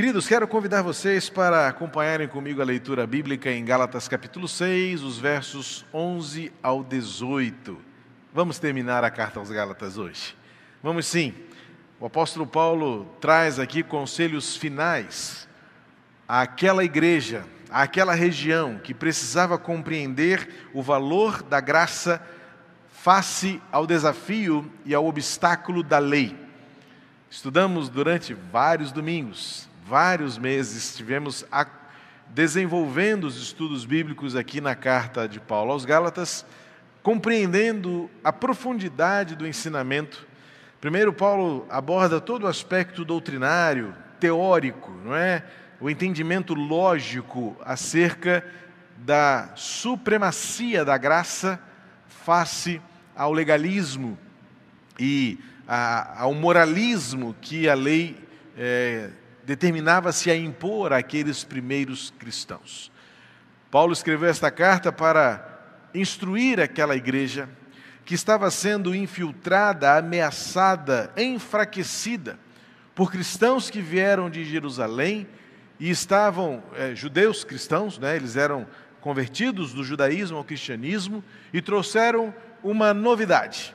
Queridos, quero convidar vocês para acompanharem comigo a leitura bíblica em Gálatas capítulo 6, os versos 11 ao 18. Vamos terminar a carta aos Gálatas hoje. Vamos sim. O apóstolo Paulo traz aqui conselhos finais àquela igreja, àquela região que precisava compreender o valor da graça face ao desafio e ao obstáculo da lei. Estudamos durante vários domingos, vários meses, estivemos desenvolvendo os estudos bíblicos aqui na carta de Paulo aos Gálatas, compreendendo a profundidade do ensinamento. Primeiro, Paulo aborda todo o aspecto doutrinário, teórico, não é? O entendimento lógico acerca da supremacia da graça face ao legalismo e a, ao moralismo que a lei é, determinava-se a impor àqueles primeiros cristãos. Paulo escreveu esta carta para instruir aquela igreja que estava sendo infiltrada, ameaçada, enfraquecida por cristãos que vieram de Jerusalém e estavam, é, judeus cristãos, né, eles eram convertidos do judaísmo ao cristianismo e trouxeram uma novidade.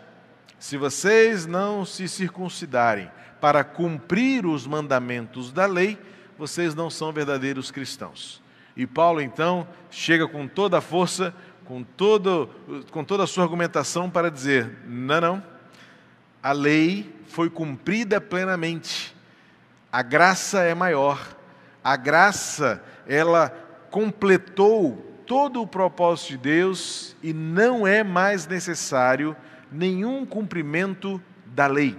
Se vocês não se circuncidarem para cumprir os mandamentos da lei, vocês não são verdadeiros cristãos. E Paulo então chega com toda a força, com, todo, com toda a sua argumentação para dizer: não, não, a lei foi cumprida plenamente, a graça é maior, a graça, ela completou todo o propósito de Deus e não é mais necessário nenhum cumprimento da lei.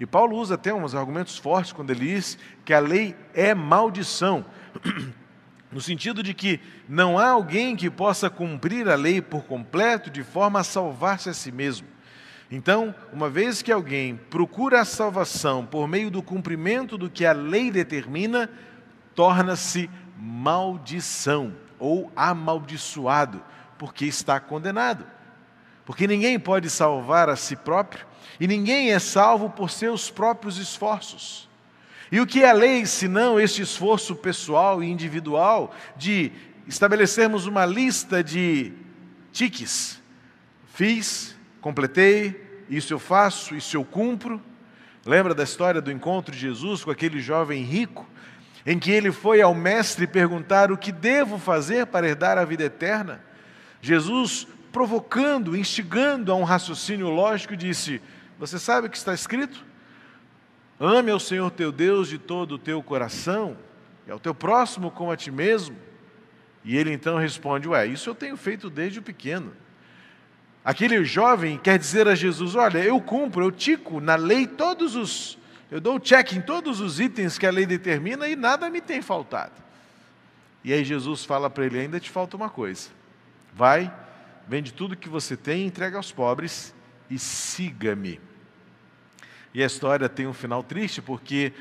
E Paulo usa até uns argumentos fortes quando ele diz que a lei é maldição, no sentido de que não há alguém que possa cumprir a lei por completo de forma a salvar-se a si mesmo. Então, uma vez que alguém procura a salvação por meio do cumprimento do que a lei determina, torna-se maldição ou amaldiçoado, porque está condenado. Porque ninguém pode salvar a si próprio e ninguém é salvo por seus próprios esforços. E o que é a lei senão este esforço pessoal e individual de estabelecermos uma lista de tiques? Fiz, completei, isso eu faço, isso eu cumpro. Lembra da história do encontro de Jesus com aquele jovem rico em que ele foi ao mestre perguntar o que devo fazer para herdar a vida eterna, Jesus, provocando, instigando a um raciocínio lógico, disse: Você sabe o que está escrito? Ame ao Senhor teu Deus de todo o teu coração e ao teu próximo como a ti mesmo. E ele então responde: Ué, isso eu tenho feito desde o pequeno. Aquele jovem quer dizer a Jesus: Olha, eu cumpro, eu tico na lei todos os eu dou o check em todos os itens que a lei determina e nada me tem faltado. E aí Jesus fala para ele: ainda te falta uma coisa. Vai, vende tudo que você tem, entrega aos pobres e siga-me. E a história tem um final triste porque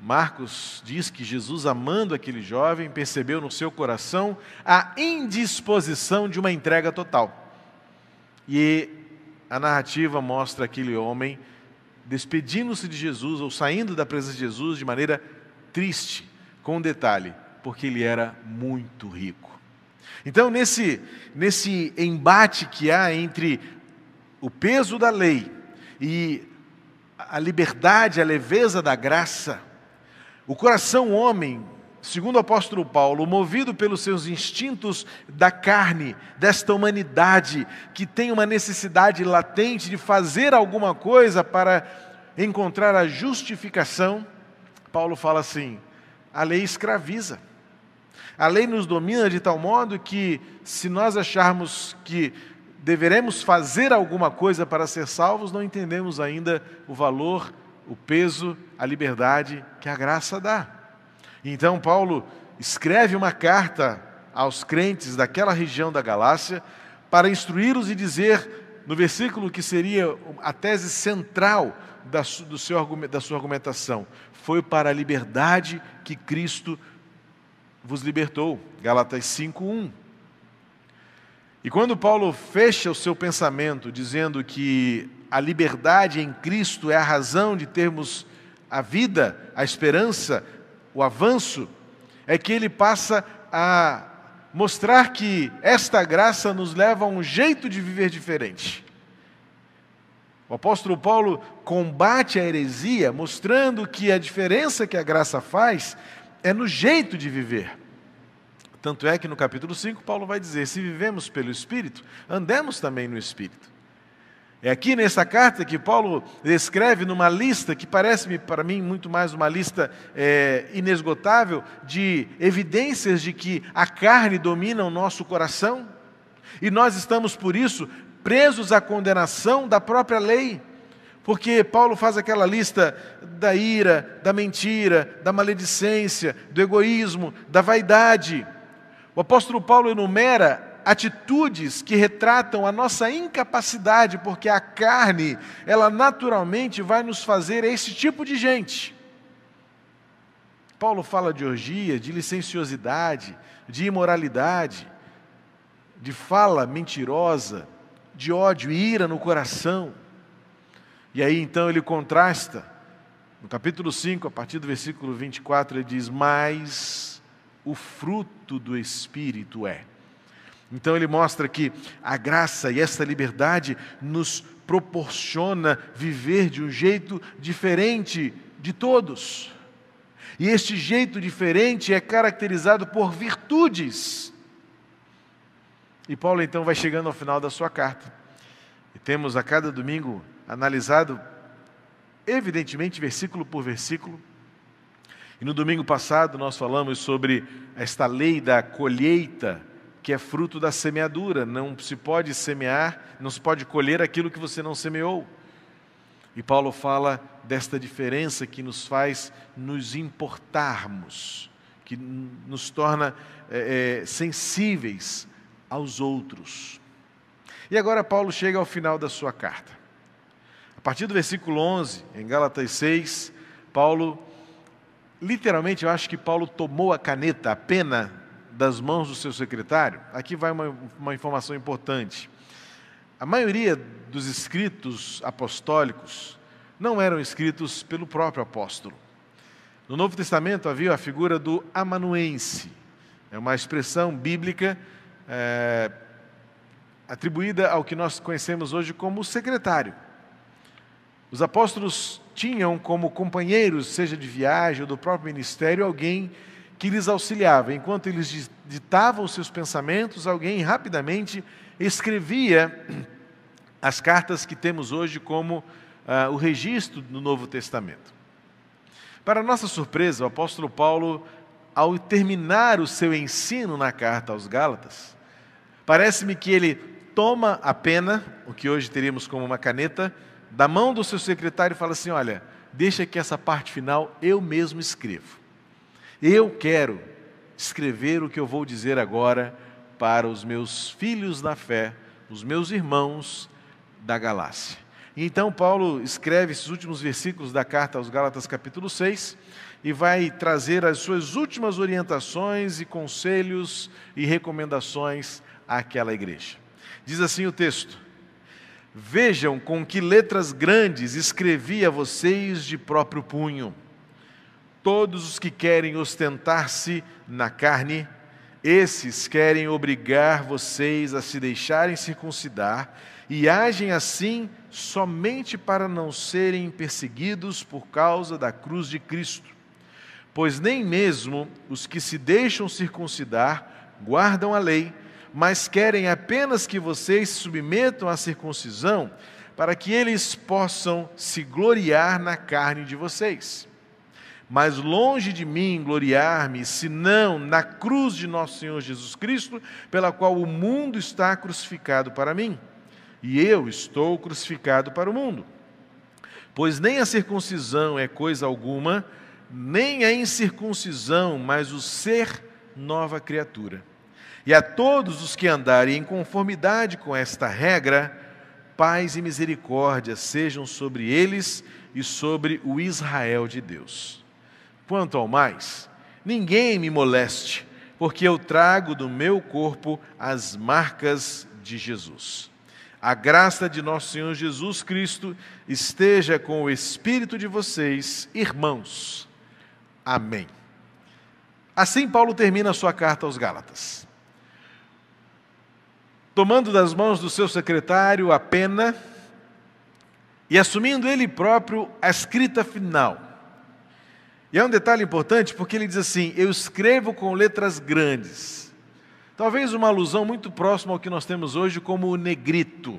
Marcos diz que Jesus, amando aquele jovem, percebeu no seu coração a indisposição de uma entrega total. E a narrativa mostra aquele homem despedindo-se de Jesus ou saindo da presença de Jesus de maneira triste, com um detalhe, porque ele era muito rico. Então, nesse, nesse embate que há entre o peso da lei e a liberdade, a leveza da graça, o coração homem segundo o apóstolo Paulo, movido pelos seus instintos da carne, desta humanidade que tem uma necessidade latente de fazer alguma coisa para encontrar a justificação, Paulo fala assim: a lei escraviza. A lei nos domina de tal modo que, se nós acharmos que deveremos fazer alguma coisa para ser salvos, não entendemos ainda o valor, o peso, a liberdade que a graça dá. Então, Paulo escreve uma carta aos crentes daquela região da Galácia para instruí-los e dizer, no versículo que seria a tese central da, sua argumentação, foi para a liberdade que Cristo vos libertou. Galatas 5:1. E quando Paulo fecha o seu pensamento dizendo que a liberdade em Cristo é a razão de termos a vida, a esperança, o avanço, é que ele passa a mostrar que esta graça nos leva a um jeito de viver diferente. O apóstolo Paulo combate a heresia, mostrando que a diferença que a graça faz é no jeito de viver. Tanto é que no capítulo 5, Paulo vai dizer: se vivemos pelo Espírito, andemos também no Espírito. É aqui nessa carta que Paulo escreve numa lista que parece-me para mim muito mais uma lista é, inesgotável de evidências de que a carne domina o nosso coração e nós estamos por isso presos à condenação da própria lei. Porque Paulo faz aquela lista da ira, da mentira, da maledicência, do egoísmo, da vaidade. O apóstolo Paulo enumera atitudes que retratam a nossa incapacidade, porque a carne, ela naturalmente vai nos fazer esse tipo de gente. Paulo fala de orgia, de licenciosidade, de imoralidade, de fala mentirosa, de ódio e ira no coração. E aí então ele contrasta, no capítulo 5, a partir do versículo 24, ele diz: Mas o fruto do Espírito é. Então ele mostra que a graça e essa liberdade nos proporciona viver de um jeito diferente de todos. E este jeito diferente é caracterizado por virtudes. E Paulo então vai chegando ao final da sua carta. E temos a cada domingo analisado, evidentemente, versículo por versículo. E no domingo passado nós falamos sobre esta lei da colheita que é fruto da semeadura. Não se pode semear, não se pode colher aquilo que você não semeou. E Paulo fala desta diferença que nos faz nos importarmos, que nos torna é, é, sensíveis aos outros. E agora Paulo chega ao final da sua carta. A partir do versículo 11, em Gálatas 6, Paulo, literalmente, eu acho que Paulo tomou a caneta, a pena das mãos do seu secretário, aqui vai uma, uma informação importante. A maioria dos escritos apostólicos não eram escritos pelo próprio apóstolo. No Novo Testamento havia a figura do amanuense, é uma expressão bíblica é, atribuída ao que nós conhecemos hoje como secretário. Os apóstolos tinham como companheiros, seja de viagem ou do próprio ministério, alguém que lhes auxiliava. Enquanto eles ditavam seus pensamentos, alguém rapidamente escrevia as cartas que temos hoje como uh, o registro do Novo Testamento. Para nossa surpresa, o apóstolo Paulo, ao terminar o seu ensino na carta aos Gálatas, parece-me que ele toma a pena, o que hoje teríamos como uma caneta, da mão do seu secretário e fala assim: Olha, deixa que essa parte final eu mesmo escrevo. Eu quero escrever o que eu vou dizer agora para os meus filhos na fé, os meus irmãos da Galácia. Então, Paulo escreve esses últimos versículos da carta aos Gálatas, capítulo 6, e vai trazer as suas últimas orientações e conselhos e recomendações àquela igreja. Diz assim o texto: Vejam com que letras grandes escrevi a vocês de próprio punho Todos os que querem ostentar-se na carne, esses querem obrigar vocês a se deixarem circuncidar e agem assim somente para não serem perseguidos por causa da cruz de Cristo. Pois nem mesmo os que se deixam circuncidar guardam a lei, mas querem apenas que vocês submetam à circuncisão, para que eles possam se gloriar na carne de vocês. Mas longe de mim gloriar-me, senão na cruz de nosso Senhor Jesus Cristo, pela qual o mundo está crucificado para mim, e eu estou crucificado para o mundo. Pois nem a circuncisão é coisa alguma, nem a incircuncisão, mas o ser nova criatura. E a todos os que andarem em conformidade com esta regra, paz e misericórdia sejam sobre eles e sobre o Israel de Deus. Quanto ao mais, ninguém me moleste, porque eu trago do meu corpo as marcas de Jesus. A graça de nosso Senhor Jesus Cristo esteja com o espírito de vocês, irmãos. Amém. Assim, Paulo termina a sua carta aos Gálatas. Tomando das mãos do seu secretário a pena e assumindo ele próprio a escrita final. E é um detalhe importante porque ele diz assim: Eu escrevo com letras grandes. Talvez uma alusão muito próxima ao que nós temos hoje como o negrito.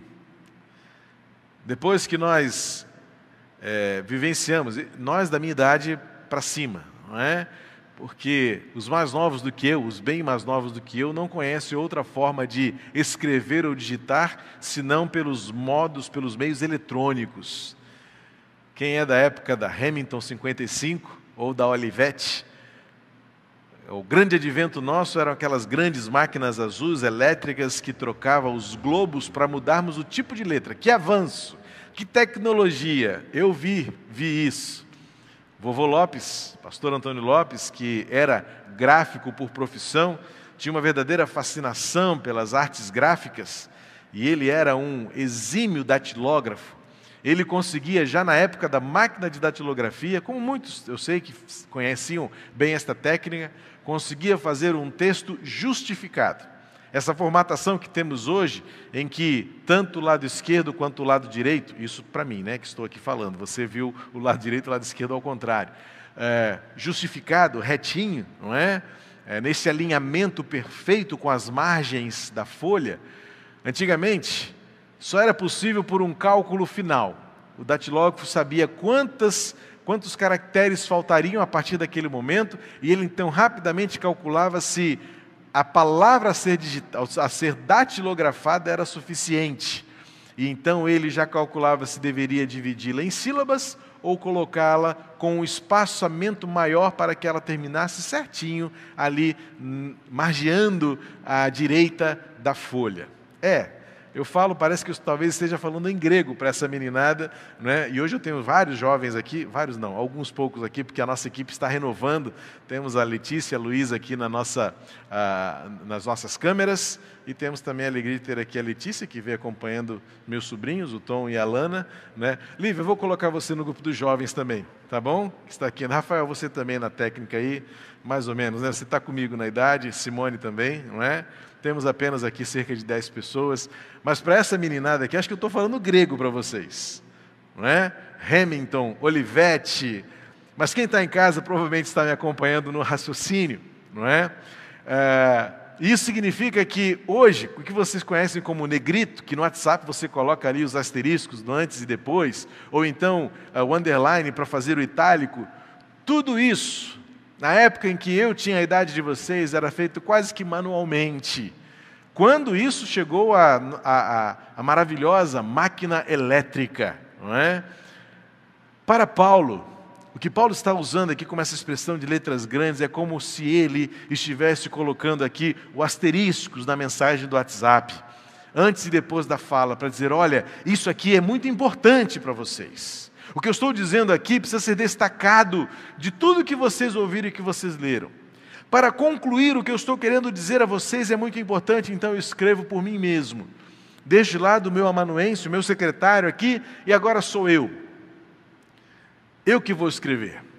Depois que nós é, vivenciamos, nós da minha idade para cima, não é? Porque os mais novos do que eu, os bem mais novos do que eu, não conhecem outra forma de escrever ou digitar senão pelos modos, pelos meios eletrônicos. Quem é da época da Hamilton 55 ou da Olivetti, o grande advento nosso eram aquelas grandes máquinas azuis elétricas que trocavam os globos para mudarmos o tipo de letra. Que avanço! Que tecnologia! Eu vi, vi isso. Vovô Lopes, pastor Antônio Lopes, que era gráfico por profissão, tinha uma verdadeira fascinação pelas artes gráficas e ele era um exímio datilógrafo. Ele conseguia, já na época da máquina de datilografia, como muitos eu sei que conheciam bem esta técnica, conseguia fazer um texto justificado. Essa formatação que temos hoje, em que tanto o lado esquerdo quanto o lado direito, isso para mim, né, que estou aqui falando, você viu o lado direito e o lado esquerdo ao contrário, é, justificado, retinho, não é? é? Nesse alinhamento perfeito com as margens da folha. Antigamente, só era possível por um cálculo final. O datilógrafo sabia quantas quantos caracteres faltariam a partir daquele momento, e ele então rapidamente calculava se a palavra a ser, digital, a ser datilografada era suficiente. E então ele já calculava se deveria dividi-la em sílabas ou colocá-la com um espaçamento maior para que ela terminasse certinho ali, hum, margeando à direita da folha. É, eu falo, parece que eu talvez esteja falando em grego para essa meninada, né? e hoje eu tenho vários jovens aqui, vários não, alguns poucos aqui, porque a nossa equipe está renovando. Temos a Letícia a Luísa aqui na nossa, ah, nas nossas câmeras, e temos também a alegria de ter aqui a Letícia, que vem acompanhando meus sobrinhos, o Tom e a Lana. Né? Lívia, eu vou colocar você no grupo dos jovens também, tá bom? Está aqui. Rafael, você também na técnica aí, mais ou menos, né? Você está comigo na idade, Simone também, não é? Temos apenas aqui cerca de 10 pessoas, mas para essa meninada aqui, acho que eu estou falando grego para vocês, não é? Hamilton, Olivetti, mas quem está em casa provavelmente está me acompanhando no raciocínio, não é? é? Isso significa que hoje, o que vocês conhecem como negrito, que no WhatsApp você coloca ali os asteriscos do antes e depois, ou então uh, o underline para fazer o itálico, tudo isso na época em que eu tinha a idade de vocês, era feito quase que manualmente. Quando isso chegou à maravilhosa máquina elétrica, não é? Para Paulo, o que Paulo está usando aqui como essa expressão de letras grandes é como se ele estivesse colocando aqui o asteriscos na mensagem do WhatsApp, antes e depois da fala, para dizer: olha, isso aqui é muito importante para vocês. O que eu estou dizendo aqui precisa ser destacado de tudo que vocês ouviram e que vocês leram. Para concluir, o que eu estou querendo dizer a vocês é muito importante, então eu escrevo por mim mesmo. Desde lá do meu amanuense, o meu secretário aqui, e agora sou eu. Eu que vou escrever.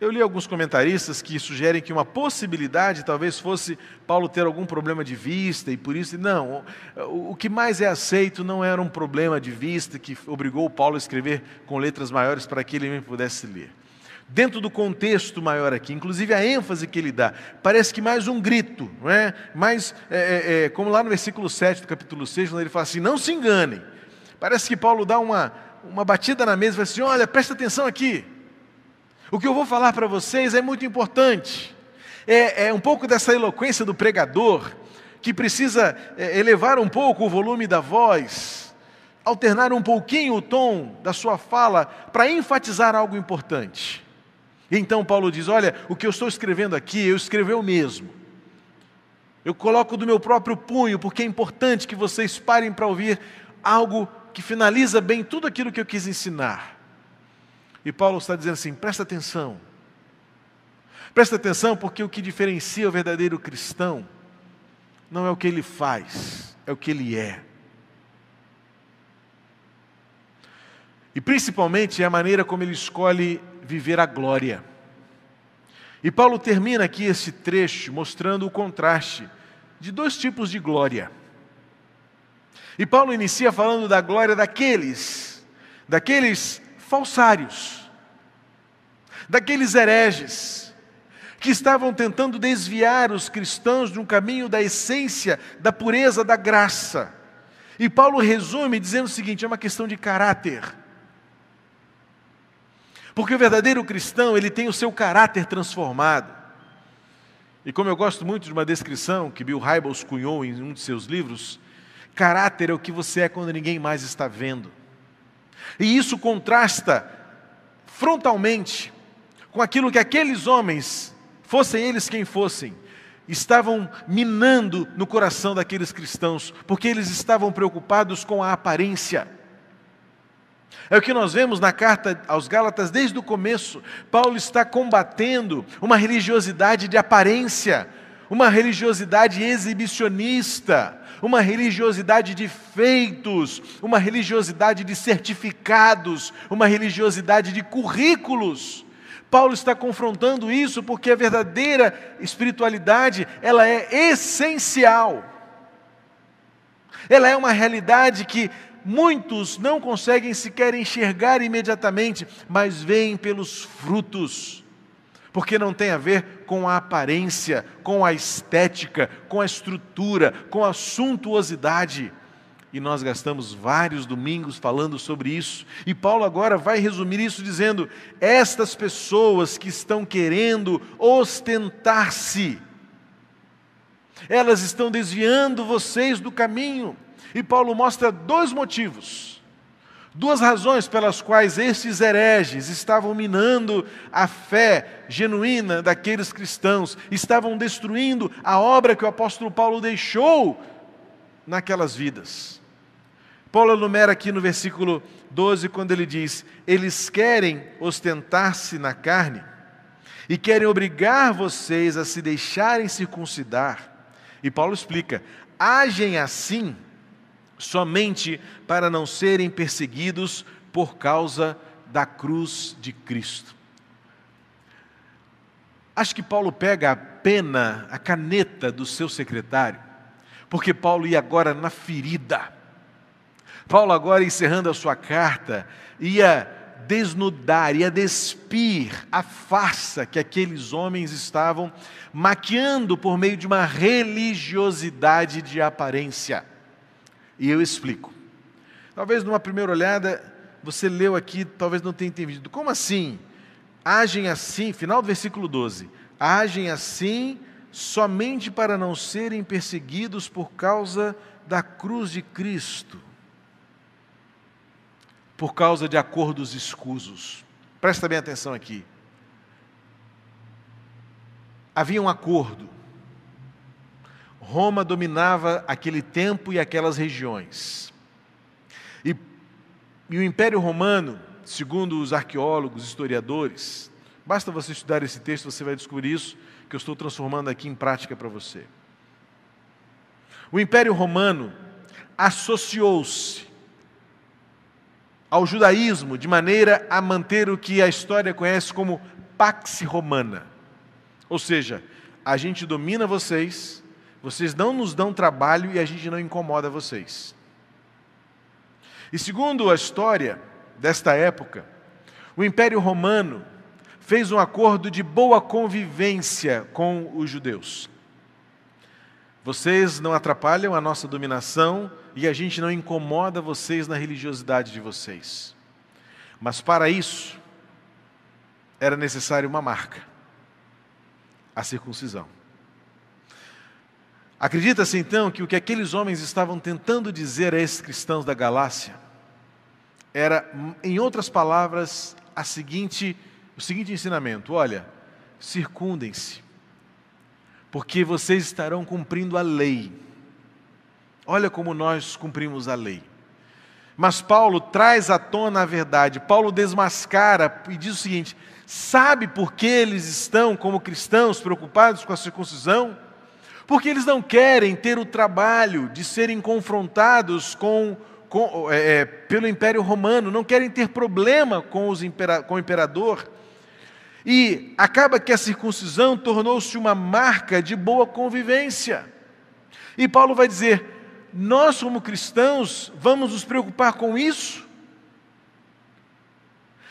Eu li alguns comentaristas que sugerem que uma possibilidade talvez fosse Paulo ter algum problema de vista e por isso. Não, o que mais é aceito não era um problema de vista que obrigou Paulo a escrever com letras maiores para que ele pudesse ler. Dentro do contexto maior aqui, inclusive a ênfase que ele dá, parece que mais um grito, não é? Mais, é, é, é como lá no versículo 7 do capítulo 6, quando ele fala assim: não se enganem. Parece que Paulo dá uma, uma batida na mesa e fala assim: olha, presta atenção aqui. O que eu vou falar para vocês é muito importante. É, é, um pouco dessa eloquência do pregador, que precisa é, elevar um pouco o volume da voz, alternar um pouquinho o tom da sua fala para enfatizar algo importante. Então Paulo diz: Olha, o que eu estou escrevendo aqui, eu escrevi eu mesmo. Eu coloco do meu próprio punho, porque é importante que vocês parem para ouvir algo que finaliza bem tudo aquilo que eu quis ensinar. E Paulo está dizendo assim: presta atenção. Presta atenção, porque o que diferencia o verdadeiro cristão não é o que ele faz, é o que ele é. E principalmente é a maneira como ele escolhe viver a glória. E Paulo termina aqui esse trecho mostrando o contraste de dois tipos de glória. E Paulo inicia falando da glória daqueles, daqueles falsários, daqueles hereges, que estavam tentando desviar os cristãos de um caminho da essência, da pureza, da graça. E Paulo resume dizendo o seguinte: é uma questão de caráter. Porque o verdadeiro cristão, ele tem o seu caráter transformado. E como eu gosto muito de uma descrição que Bill Hybels cunhou em um de seus livros, caráter é o que você é quando ninguém mais está vendo. E isso contrasta frontalmente com aquilo que aqueles homens, fossem eles quem fossem, estavam minando no coração daqueles cristãos, porque eles estavam preocupados com a aparência. É o que nós vemos na carta aos Gálatas desde o começo. Paulo está combatendo uma religiosidade de aparência, uma religiosidade exibicionista, uma religiosidade de feitos, uma religiosidade de certificados, uma religiosidade de currículos. Paulo está confrontando isso porque a verdadeira espiritualidade, ela é essencial. Ela é uma realidade que muitos não conseguem sequer enxergar imediatamente, mas veem pelos frutos. Porque não tem a ver com a aparência, com a estética, com a estrutura, com a suntuosidade e nós gastamos vários domingos falando sobre isso. E Paulo agora vai resumir isso dizendo: estas pessoas que estão querendo ostentar-se, elas estão desviando vocês do caminho. E Paulo mostra dois motivos, duas razões pelas quais estes hereges estavam minando a fé genuína daqueles cristãos, estavam destruindo a obra que o apóstolo Paulo deixou naquelas vidas. Paulo enumera aqui no versículo 12, quando ele diz: Eles querem ostentar-se na carne e querem obrigar vocês a se deixarem circuncidar. E Paulo explica: agem assim somente para não serem perseguidos por causa da cruz de Cristo. Acho que Paulo pega a pena, a caneta do seu secretário, porque Paulo ia agora na ferida Paulo, agora encerrando a sua carta, ia desnudar, ia despir a farsa que aqueles homens estavam maquiando por meio de uma religiosidade de aparência. E eu explico. Talvez numa primeira olhada você leu aqui, talvez não tenha entendido. Como assim? Agem assim, final do versículo 12. Agem assim somente para não serem perseguidos por causa da cruz de Cristo por causa de acordos escusos. Presta bem atenção aqui. Havia um acordo. Roma dominava aquele tempo e aquelas regiões. E, e o Império Romano, segundo os arqueólogos, historiadores, basta você estudar esse texto, você vai descobrir isso, que eu estou transformando aqui em prática para você. O Império Romano associou-se ao judaísmo de maneira a manter o que a história conhece como pax romana. Ou seja, a gente domina vocês, vocês não nos dão trabalho e a gente não incomoda vocês. E segundo a história desta época, o Império Romano fez um acordo de boa convivência com os judeus. Vocês não atrapalham a nossa dominação e a gente não incomoda vocês na religiosidade de vocês. Mas para isso, era necessário uma marca: a circuncisão. Acredita-se então que o que aqueles homens estavam tentando dizer a esses cristãos da Galácia era, em outras palavras, a seguinte, o seguinte ensinamento: olha, circundem-se, porque vocês estarão cumprindo a lei Olha como nós cumprimos a lei. Mas Paulo traz à tona a verdade. Paulo desmascara e diz o seguinte: sabe por que eles estão, como cristãos, preocupados com a circuncisão? Porque eles não querem ter o trabalho de serem confrontados com, com é, é pelo Império Romano, não querem ter problema com, impera, com o imperador. E acaba que a circuncisão tornou-se uma marca de boa convivência. E Paulo vai dizer: nós, como cristãos, vamos nos preocupar com isso?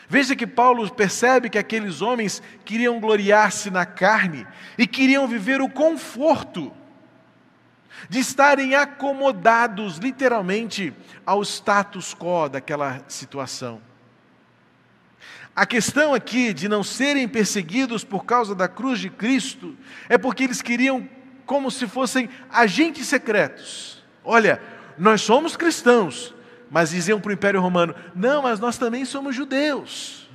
Veja que Paulo percebe que aqueles homens queriam gloriar-se na carne e queriam viver o conforto de estarem acomodados, literalmente, ao status quo daquela situação. A questão aqui de não serem perseguidos por causa da cruz de Cristo é porque eles queriam como se fossem agentes secretos. Olha, nós somos cristãos, mas diziam para o Império Romano: não, mas nós também somos judeus.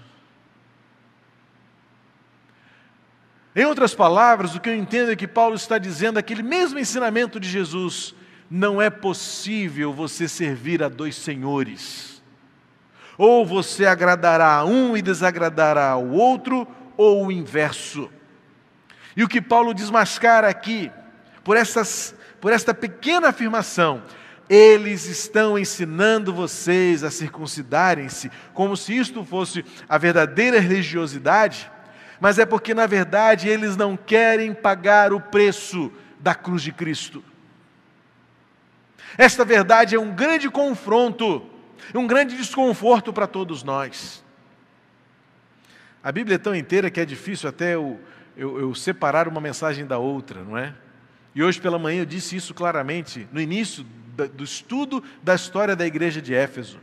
Em outras palavras, o que eu entendo é que Paulo está dizendo aquele mesmo ensinamento de Jesus: não é possível você servir a dois senhores. Ou você agradará a um e desagradará ao outro, ou o inverso. E o que Paulo desmascara aqui, por, essas, por esta pequena afirmação, eles estão ensinando vocês a circuncidarem-se, como se isto fosse a verdadeira religiosidade, mas é porque, na verdade, eles não querem pagar o preço da cruz de Cristo. Esta verdade é um grande confronto um grande desconforto para todos nós. A Bíblia é tão inteira que é difícil até eu, eu, eu, separar uma mensagem da outra, não é? E hoje pela manhã eu disse isso claramente, no início do estudo da história da igreja de Éfeso.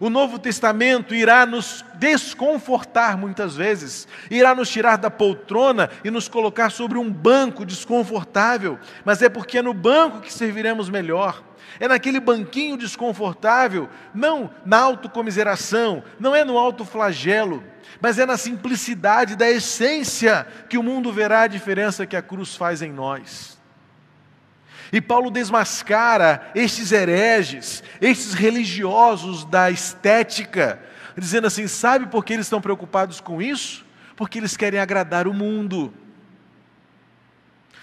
O Novo Testamento irá nos desconfortar muitas vezes, irá nos tirar da poltrona e nos colocar sobre um banco desconfortável, mas é porque é no banco que serviremos melhor. É naquele banquinho desconfortável, não na autocomiseração, não é no autoflagelo, mas é na simplicidade da essência que o mundo verá a diferença que a cruz faz em nós. E Paulo desmascara estes hereges, estes religiosos da estética, dizendo assim: sabe por que eles estão preocupados com isso? Porque eles querem agradar o mundo.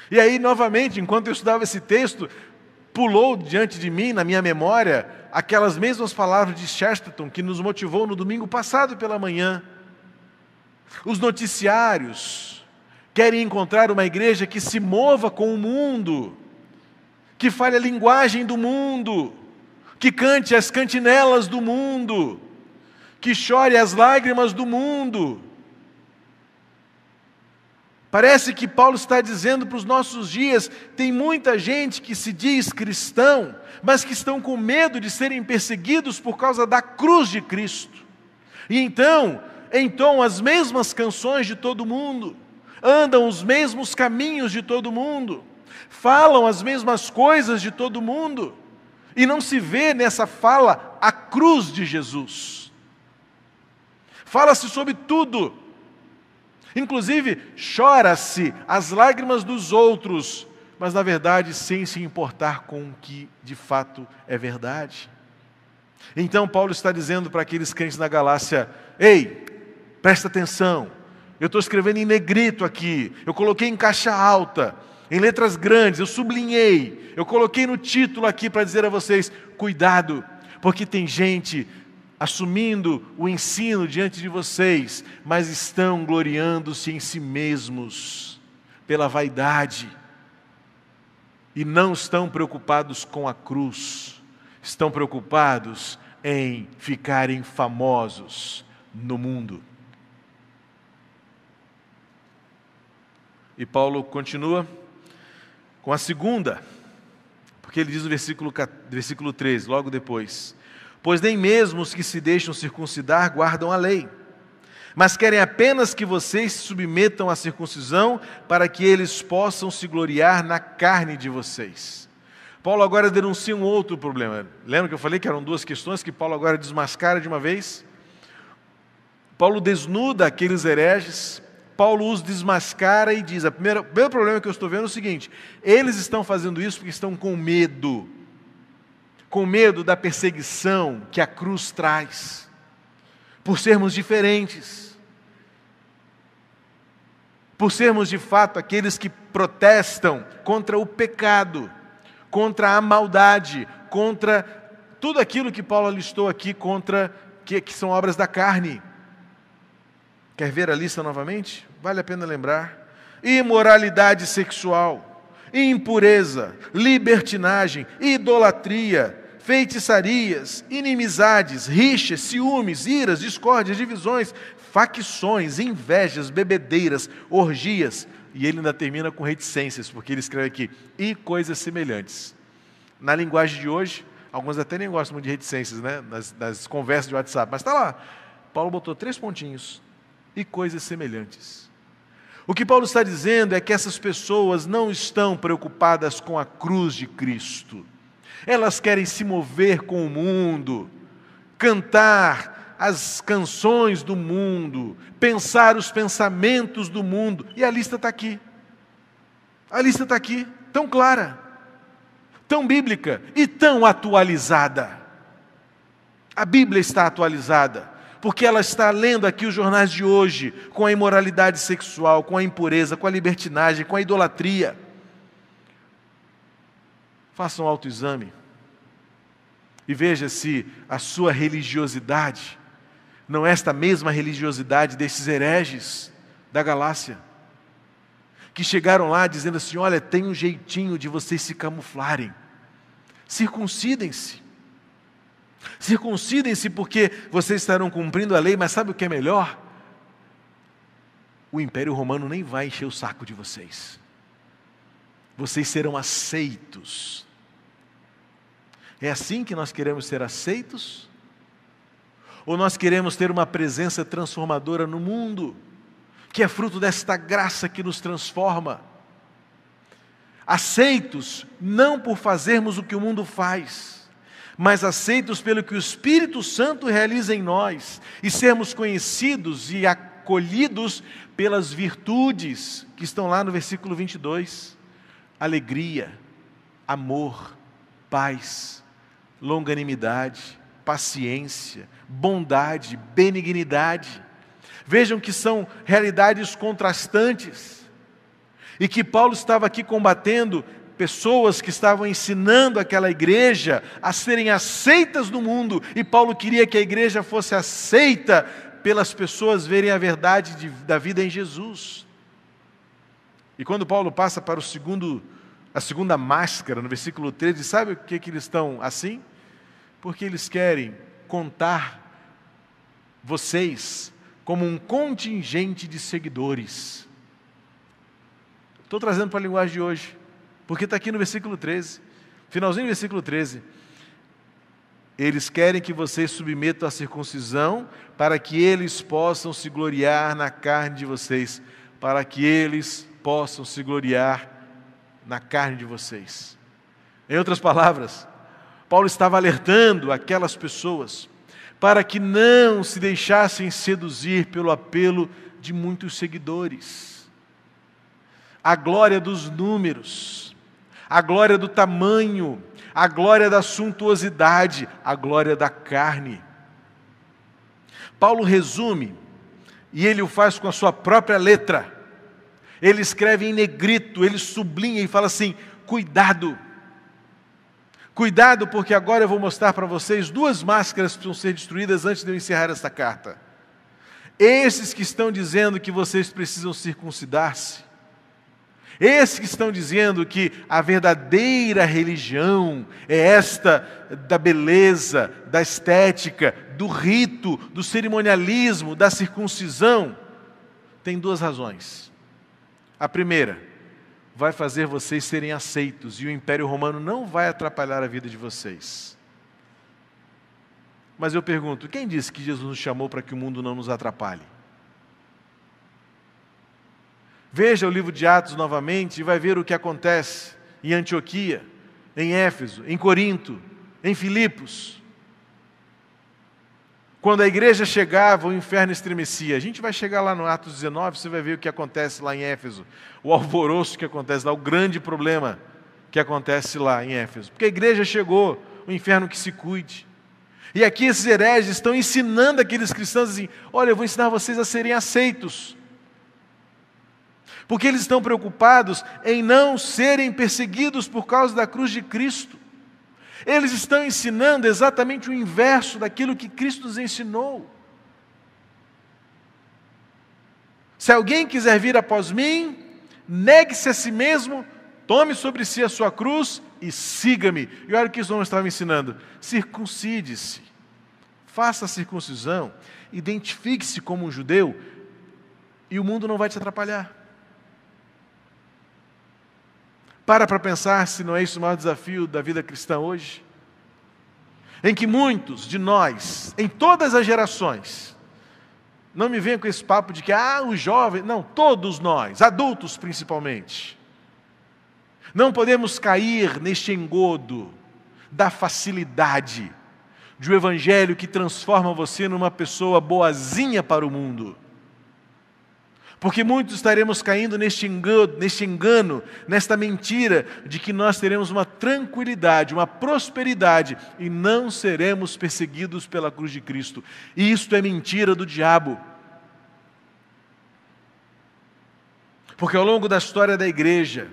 E aí, novamente, enquanto eu estudava esse texto, pulou diante de mim, na minha memória, aquelas mesmas palavras de Chesterton que nos motivou no domingo passado pela manhã. Os noticiários querem encontrar uma igreja que se mova com o mundo, que fale a linguagem do mundo, que cante as cantinelas do mundo, que chore as lágrimas do mundo. Parece que Paulo está dizendo para os nossos dias: tem muita gente que se diz cristão, mas que estão com medo de serem perseguidos por causa da cruz de Cristo. E então, entoam as mesmas canções de todo mundo, andam os mesmos caminhos de todo mundo, falam as mesmas coisas de todo mundo, e não se vê nessa fala a cruz de Jesus. Fala-se sobre tudo, Inclusive, chora-se as lágrimas dos outros, mas na verdade sem se importar com o que de fato é verdade. Então, Paulo está dizendo para aqueles crentes na Galácia: ei, presta atenção, eu estou escrevendo em negrito aqui, eu coloquei em caixa alta, em letras grandes, eu sublinhei, eu coloquei no título aqui para dizer a vocês: cuidado, porque tem gente assumindo o ensino diante de vocês, mas estão gloriando-se em si mesmos pela vaidade e não estão preocupados com a cruz, estão preocupados em ficarem famosos no mundo. E Paulo continua com a segunda, porque ele diz no versículo, versículo 13, logo depois: pois nem mesmo os que se deixam circuncidar guardam a lei, mas querem apenas que vocês se submetam à circuncisão para que eles possam se gloriar na carne de vocês. Paulo agora denuncia um outro problema. Lembra que eu falei que eram duas questões que Paulo agora desmascara de uma vez? Paulo desnuda aqueles hereges, Paulo os desmascara e diz: o primeiro problema que eu estou vendo é o seguinte: eles estão fazendo isso porque estão com medo com medo da perseguição que a cruz traz, por sermos diferentes, por sermos de fato aqueles que protestam contra o pecado, contra a maldade, contra tudo aquilo que Paulo listou aqui contra que, que são obras da carne. Quer ver a lista novamente? Vale a pena lembrar. Imoralidade sexual, impureza, libertinagem, idolatria, feitiçarias, inimizades, rixas, ciúmes, iras, discórdias, divisões, facções, invejas, bebedeiras, orgias. E ele ainda termina com reticências, porque ele escreve aqui, e coisas semelhantes. Na linguagem de hoje, alguns até nem gostam muito de reticências, né? nas, nas conversas de WhatsApp, mas está lá. Paulo botou três pontinhos, e coisas semelhantes. O que Paulo está dizendo é que essas pessoas não estão preocupadas com a cruz de Cristo. Elas querem se mover com o mundo, cantar as canções do mundo, pensar os pensamentos do mundo. E a lista está aqui. A lista está aqui, tão clara, tão bíblica e tão atualizada. A Bíblia está atualizada, porque ela está lendo aqui os jornais de hoje, com a imoralidade sexual, com a impureza, com a libertinagem, com a idolatria. Faça um autoexame e veja se a sua religiosidade não é esta mesma religiosidade desses hereges da Galácia, que chegaram lá dizendo assim: olha, tem um jeitinho de vocês se camuflarem, circuncidem-se. Circuncidem-se porque vocês estarão cumprindo a lei, mas sabe o que é melhor? O Império Romano nem vai encher o saco de vocês. Vocês serão aceitos. É assim que nós queremos ser aceitos? Ou nós queremos ter uma presença transformadora no mundo, que é fruto desta graça que nos transforma? Aceitos não por fazermos o que o mundo faz, mas aceitos pelo que o Espírito Santo realiza em nós e sermos conhecidos e acolhidos pelas virtudes que estão lá no versículo 22: alegria, amor, paz, longanimidade, paciência, bondade, benignidade. Vejam que são realidades contrastantes. E que Paulo estava aqui combatendo pessoas que estavam ensinando aquela igreja a serem aceitas no mundo, e Paulo queria que a igreja fosse aceita pelas pessoas verem a verdade de, da vida em Jesus. E quando Paulo passa para o segundo, a segunda máscara, no versículo 13, sabe o que, que eles estão assim? Porque eles querem contar vocês como um contingente de seguidores. Estou trazendo para a linguagem de hoje, porque está aqui no versículo 13, finalzinho do versículo 13. Eles querem que vocês submetam a circuncisão para que eles possam se gloriar na carne de vocês, para que eles possam se gloriar na carne de vocês. Em outras palavras, Paulo estava alertando aquelas pessoas para que não se deixassem seduzir pelo apelo de muitos seguidores. A glória dos números, a glória do tamanho, a glória da suntuosidade, a glória da carne. Paulo resume, e ele o faz com a sua própria letra. Ele escreve em negrito, ele sublinha e fala assim: cuidado Cuidado, porque agora eu vou mostrar para vocês duas máscaras que precisam ser destruídas antes de eu encerrar esta carta. Esses que estão dizendo que vocês precisam circuncidar-se, esses que estão dizendo que a verdadeira religião é esta da beleza, da estética, do rito, do cerimonialismo, da circuncisão, tem duas razões. A primeira, vai fazer vocês serem aceitos e o Império Romano não vai atrapalhar a vida de vocês. Mas eu pergunto: quem disse que Jesus nos chamou para que o mundo não nos atrapalhe? Veja o livro de Atos novamente e vai ver o que acontece em Antioquia, em Éfeso, em Corinto, em Filipos. Quando a igreja chegava, o inferno estremecia. A gente vai chegar lá no Atos 19, você vai ver o que acontece lá em Éfeso. O alvoroço que acontece lá, o grande problema que acontece lá em Éfeso. Porque a igreja chegou, o inferno que se cuide. E aqui esses hereges estão ensinando aqueles cristãos assim: olha, eu vou ensinar vocês a serem aceitos. Porque eles estão preocupados em não serem perseguidos por causa da cruz de Cristo. Eles estão ensinando exatamente o inverso daquilo que Cristo nos ensinou. Se alguém quiser vir após mim, negue-se a si mesmo, tome sobre si a sua cruz e siga-me. E olha o que os homens estavam ensinando: circuncide-se, faça a circuncisão, identifique-se como um judeu, e o mundo não vai te atrapalhar. Para para pensar se não é isso o maior desafio da vida cristã hoje em que muitos de nós, em todas as gerações, não me venham com esse papo de que, ah, os jovens, não, todos nós, adultos principalmente, não podemos cair neste engodo da facilidade de um evangelho que transforma você numa pessoa boazinha para o mundo. Porque muitos estaremos caindo neste engano, neste engano, nesta mentira de que nós teremos uma tranquilidade, uma prosperidade e não seremos perseguidos pela cruz de Cristo. E isto é mentira do diabo. Porque ao longo da história da igreja,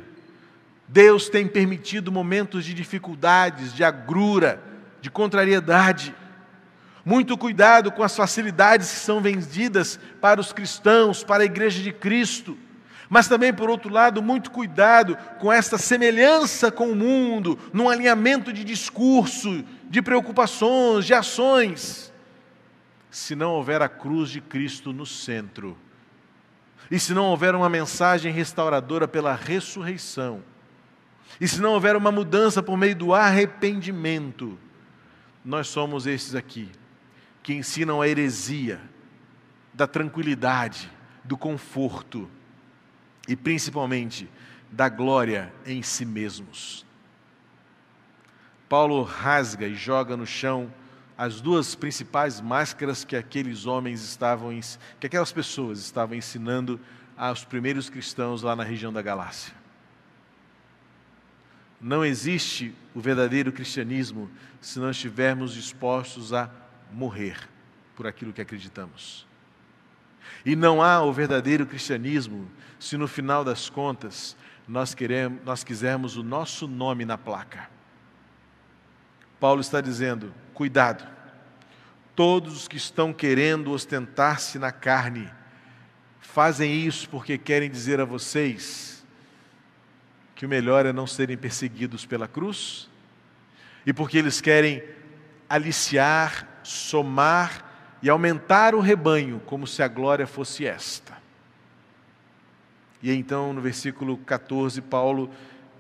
Deus tem permitido momentos de dificuldades, de agrura, de contrariedade. Muito cuidado com as facilidades que são vendidas para os cristãos, para a igreja de Cristo. Mas também, por outro lado, muito cuidado com esta semelhança com o mundo, num alinhamento de discurso, de preocupações, de ações. Se não houver a cruz de Cristo no centro, e se não houver uma mensagem restauradora pela ressurreição, e se não houver uma mudança por meio do arrependimento, nós somos esses aqui, que ensinam a heresia da tranquilidade, do conforto e principalmente da glória em si mesmos. Paulo rasga e joga no chão as duas principais máscaras que aqueles homens estavam, que aquelas pessoas estavam ensinando aos primeiros cristãos lá na região da Galácia. Não existe o verdadeiro cristianismo se não estivermos dispostos a morrer por aquilo que acreditamos. E não há o verdadeiro cristianismo se no final das contas nós, queremos, nós quisermos o nosso nome na placa. Paulo está dizendo: cuidado, todos os que estão querendo ostentar-se na carne, fazem isso porque querem dizer a vocês que o melhor é não serem perseguidos pela cruz, e porque eles querem aliciar somar e aumentar o rebanho, como se a glória fosse esta. E então, no versículo 14, Paulo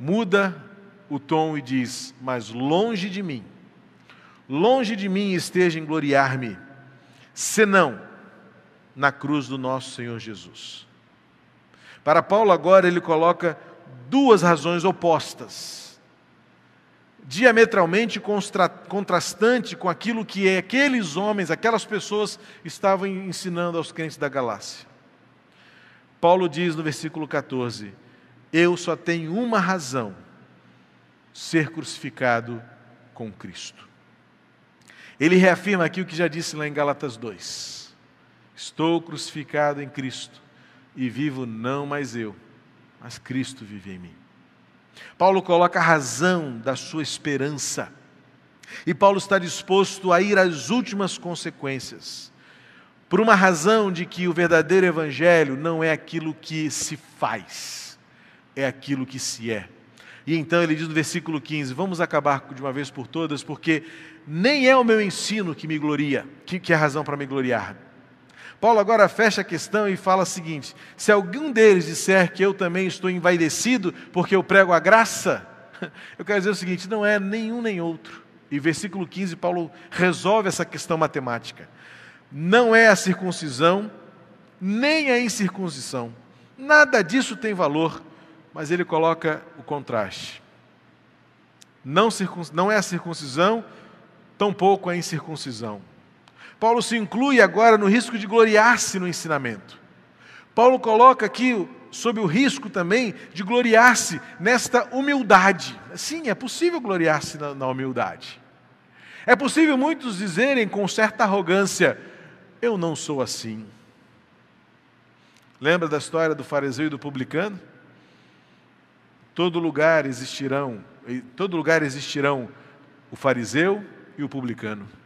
muda o tom e diz: Mas longe de mim, longe de mim esteja em gloriar-me, senão na cruz do nosso Senhor Jesus. Para Paulo, agora, ele coloca duas razões opostas diametralmente contrastante com aquilo que aqueles homens, aquelas pessoas estavam ensinando aos crentes da Galácia. Paulo diz no versículo 14: Eu só tenho uma razão, ser crucificado com Cristo. Ele reafirma aqui o que já disse lá em Galatas 2: Estou crucificado em Cristo e vivo não mais eu, mas Cristo vive em mim. Paulo coloca a razão da sua esperança. E Paulo está disposto a ir às últimas consequências, por uma razão de que o verdadeiro evangelho não é aquilo que se faz, é aquilo que se é. E então ele diz no versículo 15: Vamos acabar de uma vez por todas, porque nem é o meu ensino que me gloria, que, que é a razão para me gloriar, Paulo agora fecha a questão e fala o seguinte: se algum deles disser que eu também estou envaidecido porque eu prego a graça, eu quero dizer o seguinte: não é nenhum nem outro. E versículo 15, Paulo resolve essa questão matemática. Não é a circuncisão, nem a incircuncisão. Nada disso tem valor, mas ele coloca o contraste. Não, não é a circuncisão, tampouco a incircuncisão. Paulo se inclui agora no risco de gloriar-se no ensinamento. Paulo coloca aqui sob o risco também de gloriar-se nesta humildade. Sim, é possível gloriar-se na, na, humildade. É possível muitos dizerem com certa arrogância: Eu não sou assim. Lembra da história do fariseu e do publicano? Todo lugar existirão, todo lugar existirão o fariseu e o publicano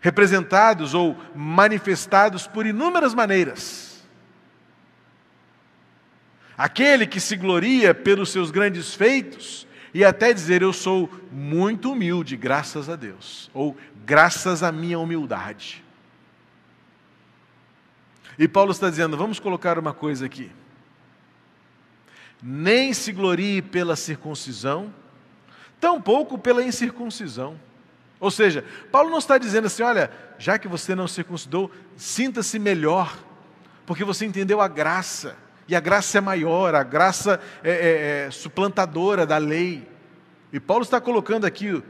representados ou manifestados por inúmeras maneiras. aquele que se gloria pelos seus grandes feitos e até dizer eu sou muito humilde, graças a Deus, ou graças à minha humildade. E Paulo está dizendo: vamos colocar uma coisa aqui. Nem se glorie pela circuncisão, tampouco pela incircuncisão. Ou seja, Paulo não está dizendo assim: olha, já que você não circuncidou, sinta-se melhor, porque você entendeu a graça, e a graça é maior, a graça é, é, é suplantadora da lei. E Paulo está colocando aqui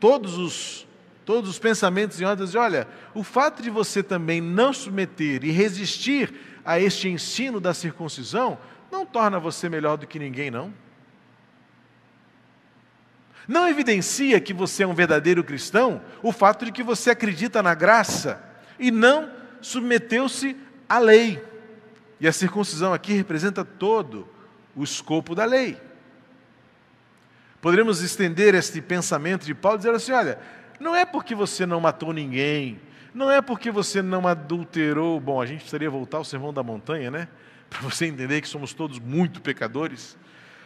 todos os, todos os pensamentos em ordem, e olha, o fato de você também não submeter e resistir a este ensino da circuncisão, não torna você melhor do que ninguém, não. Não evidencia que você é um verdadeiro cristão o fato de que você acredita na graça e não submeteu-se à lei. E a circuncisão aqui representa todo o escopo da lei. Poderíamos estender este pensamento de Paulo e dizer assim: olha, não é porque você não matou ninguém, não é porque você não adulterou. Bom, a gente precisaria voltar ao sermão da montanha, né? Para você entender que somos todos muito pecadores.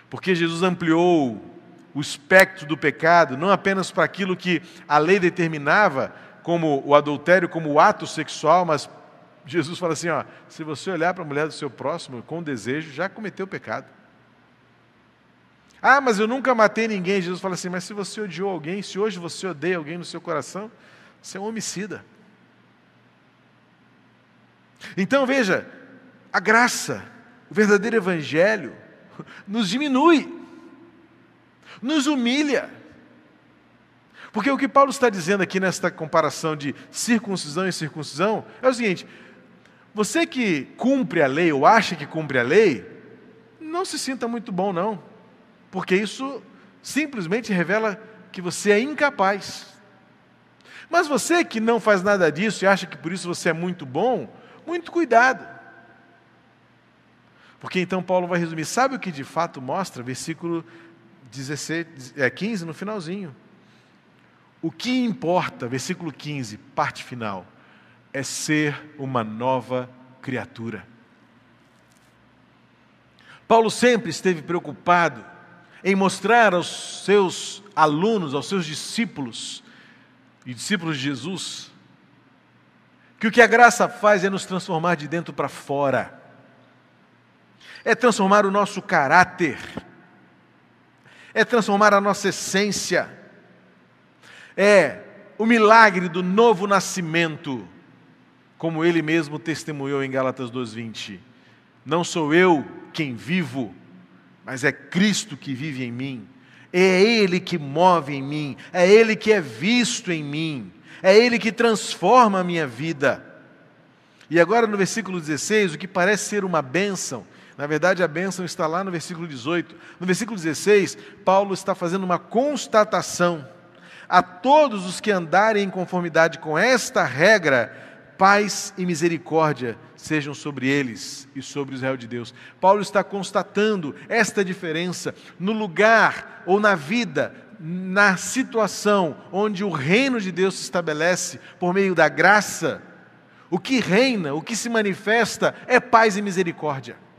Porque Jesus ampliou o espectro do pecado, não apenas para aquilo que a lei determinava, como o adultério, como o ato sexual, mas Jesus fala assim: ó, se você olhar para a mulher do seu próximo com desejo, já cometeu pecado. Ah, mas eu nunca matei ninguém. Jesus fala assim: mas se você odiou alguém, se hoje você odeia alguém no seu coração, você é um homicida. Então veja, a graça, o verdadeiro evangelho, nos diminui nos humilha. Porque o que Paulo está dizendo aqui nesta comparação de circuncisão e circuncisão é o seguinte: você que cumpre a lei ou acha que cumpre a lei, não se sinta muito bom, não, porque isso simplesmente revela que você é incapaz. Mas você que não faz nada disso e acha que por isso você é muito bom, muito cuidado. Porque então Paulo vai resumir: sabe o que de fato mostra? Versículo 16, é, 15, no finalzinho. O que importa, versículo 15, parte final, é ser uma nova criatura. Paulo sempre esteve preocupado em mostrar aos seus alunos, aos seus discípulos e discípulos de Jesus, que o que a graça faz é nos transformar de dentro para fora, é transformar o nosso caráter é transformar a nossa essência, é o milagre do novo nascimento, como ele mesmo testemunhou em Gálatas 2:20. Não sou eu quem vivo, mas é Cristo que vive em mim. É Ele que move em mim, é Ele que é visto em mim, é Ele que transforma a minha vida. E agora no versículo 16, o que parece ser uma bênção, na verdade, a bênção está lá no versículo 18. No versículo 16, Paulo está fazendo uma constatação. A todos os que andarem em conformidade com esta regra, paz e misericórdia sejam sobre eles e sobre Israel de Deus. Paulo está constatando esta diferença no lugar ou na vida, na situação onde o reino de Deus se estabelece por meio da graça. O que reina, o que se manifesta é paz e misericórdia.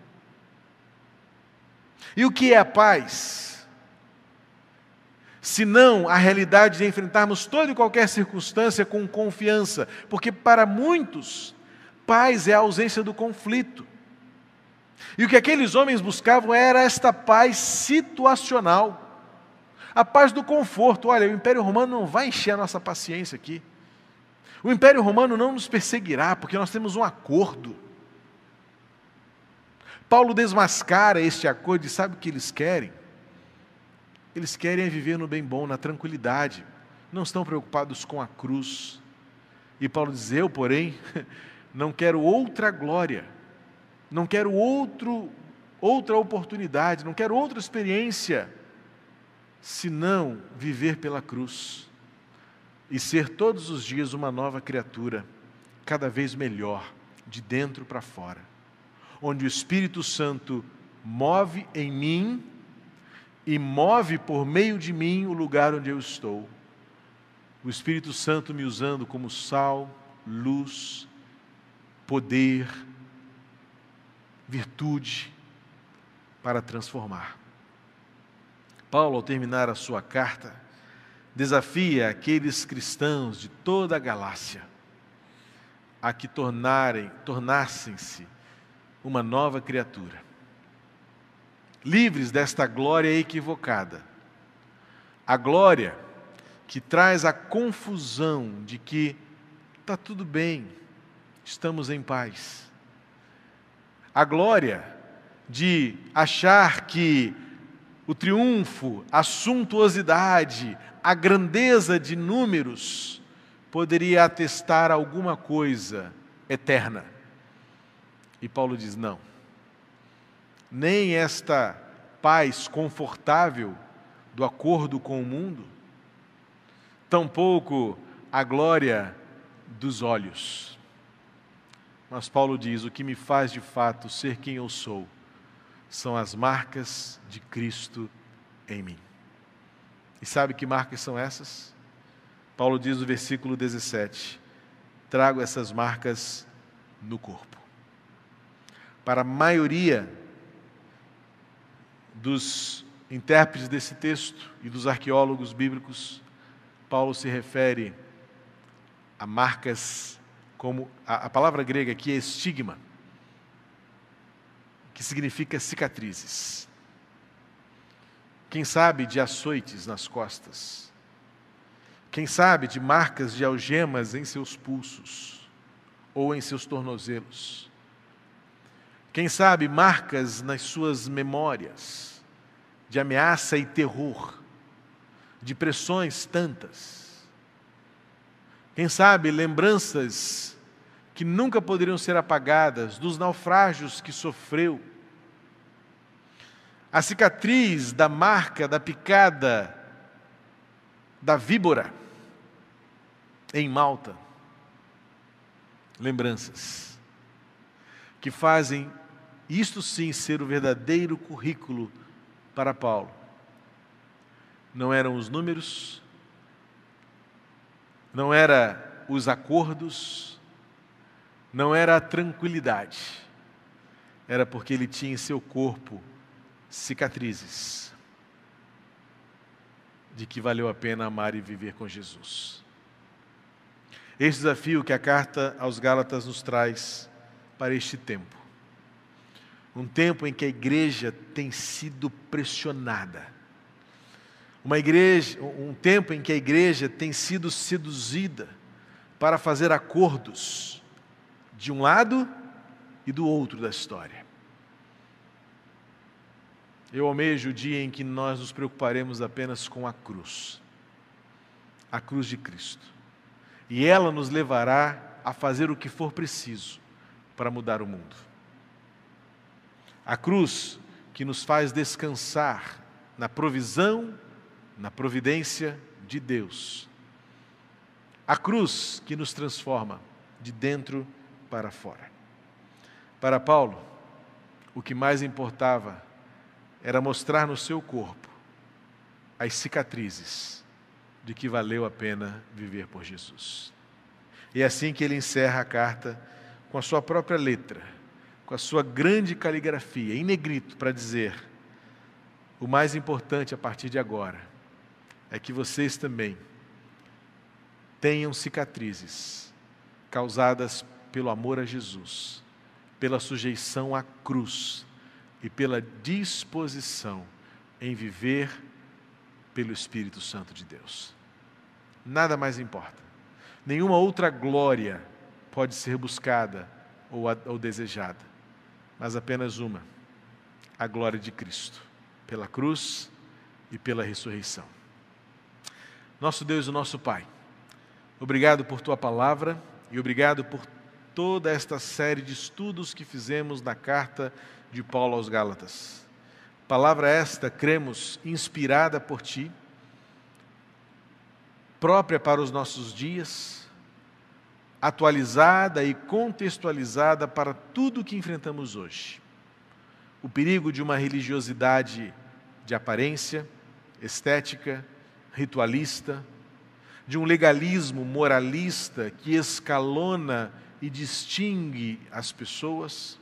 E o que é a paz? Se não a realidade de enfrentarmos toda e qualquer circunstância com confiança, porque para muitos, paz é a ausência do conflito. E o que aqueles homens buscavam era esta paz situacional. A paz do conforto. Olha, o Império Romano não vai encher a nossa paciência aqui. O Império Romano não nos perseguirá, porque nós temos um acordo. Paulo desmascara este acordo e sabe o que eles querem? Eles querem viver no bem bom, na tranquilidade, não estão preocupados com a cruz. E Paulo diz: Eu, porém, não quero outra glória, não quero outro, outra oportunidade, não quero outra experiência, senão viver pela cruz e ser todos os dias uma nova criatura, cada vez melhor, de dentro para fora onde o Espírito Santo move em mim e move por meio de mim o lugar onde eu estou. O Espírito Santo me usando como sal, luz, poder, virtude, para transformar. Paulo, ao terminar a sua carta, desafia aqueles cristãos de toda a Galácia a que tornarem, tornassem-se uma nova criatura. Livres desta glória equivocada. A glória que traz a confusão de que está tudo bem, estamos em paz. A glória de achar que o triunfo, a suntuosidade, a grandeza de números poderia atestar alguma coisa eterna. E Paulo diz: não. Nem esta paz confortável do acordo com o mundo, tampouco a glória dos olhos. Mas Paulo diz: o que me faz de fato ser quem eu sou são as marcas de Cristo em mim. E sabe que marcas são essas? Paulo diz no versículo 17: Trago essas marcas no corpo. Para a maioria dos intérpretes desse texto e dos arqueólogos bíblicos, Paulo se refere a marcas como a, a palavra grega aqui é estigma, que significa cicatrizes. Quem sabe de açoites nas costas. Quem sabe de marcas de algemas em seus pulsos ou em seus tornozelos. Quem sabe marcas nas suas memórias de ameaça e terror, de pressões tantas. Quem sabe lembranças que nunca poderiam ser apagadas dos naufrágios que sofreu a cicatriz da marca da picada da víbora em Malta. Lembranças que fazem isto sim ser o verdadeiro currículo para Paulo. Não eram os números, não era os acordos, não era a tranquilidade. Era porque ele tinha em seu corpo cicatrizes de que valeu a pena amar e viver com Jesus. Esse desafio que a carta aos Gálatas nos traz para este tempo. Um tempo em que a igreja tem sido pressionada. Uma igreja, um tempo em que a igreja tem sido seduzida para fazer acordos de um lado e do outro da história. Eu almejo o dia em que nós nos preocuparemos apenas com a cruz, a cruz de Cristo. E ela nos levará a fazer o que for preciso para mudar o mundo. A cruz que nos faz descansar na provisão, na providência de Deus. A cruz que nos transforma de dentro para fora. Para Paulo, o que mais importava era mostrar no seu corpo as cicatrizes de que valeu a pena viver por Jesus. E é assim que ele encerra a carta com a sua própria letra, com a sua grande caligrafia, em negrito, para dizer: o mais importante a partir de agora é que vocês também tenham cicatrizes causadas pelo amor a Jesus, pela sujeição à cruz e pela disposição em viver pelo Espírito Santo de Deus. Nada mais importa. Nenhuma outra glória pode ser buscada ou, desejada, mas apenas uma: a glória de Cristo, pela cruz e pela ressurreição. Nosso Deus e nosso Pai, obrigado por tua palavra e obrigado por toda esta série de estudos que fizemos na carta de Paulo aos Gálatas. Palavra esta, cremos, inspirada por ti, própria para os nossos dias, atualizada e contextualizada para tudo o que enfrentamos hoje. O perigo de uma religiosidade de aparência, estética, ritualista, de um legalismo moralista que escalona e distingue as pessoas,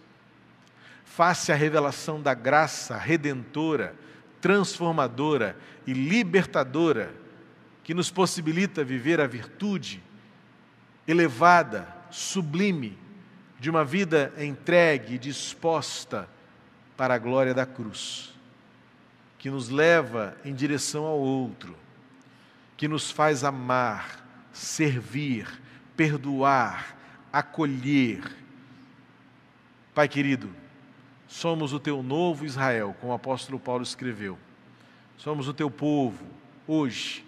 face à revelação da graça redentora, transformadora e libertadora que nos possibilita viver a virtude elevada, sublime, de uma vida entregue disposta para a glória da cruz, que nos leva em direção ao outro, que nos faz amar, servir, perdoar, acolher. Pai querido, somos o teu novo Israel, como o apóstolo Paulo escreveu. Somos o teu povo hoje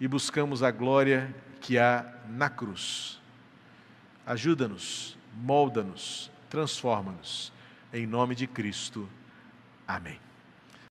e buscamos a glória que há na cruz. Ajuda-nos, molda-nos, transforma-nos. Em nome de Cristo. Amém.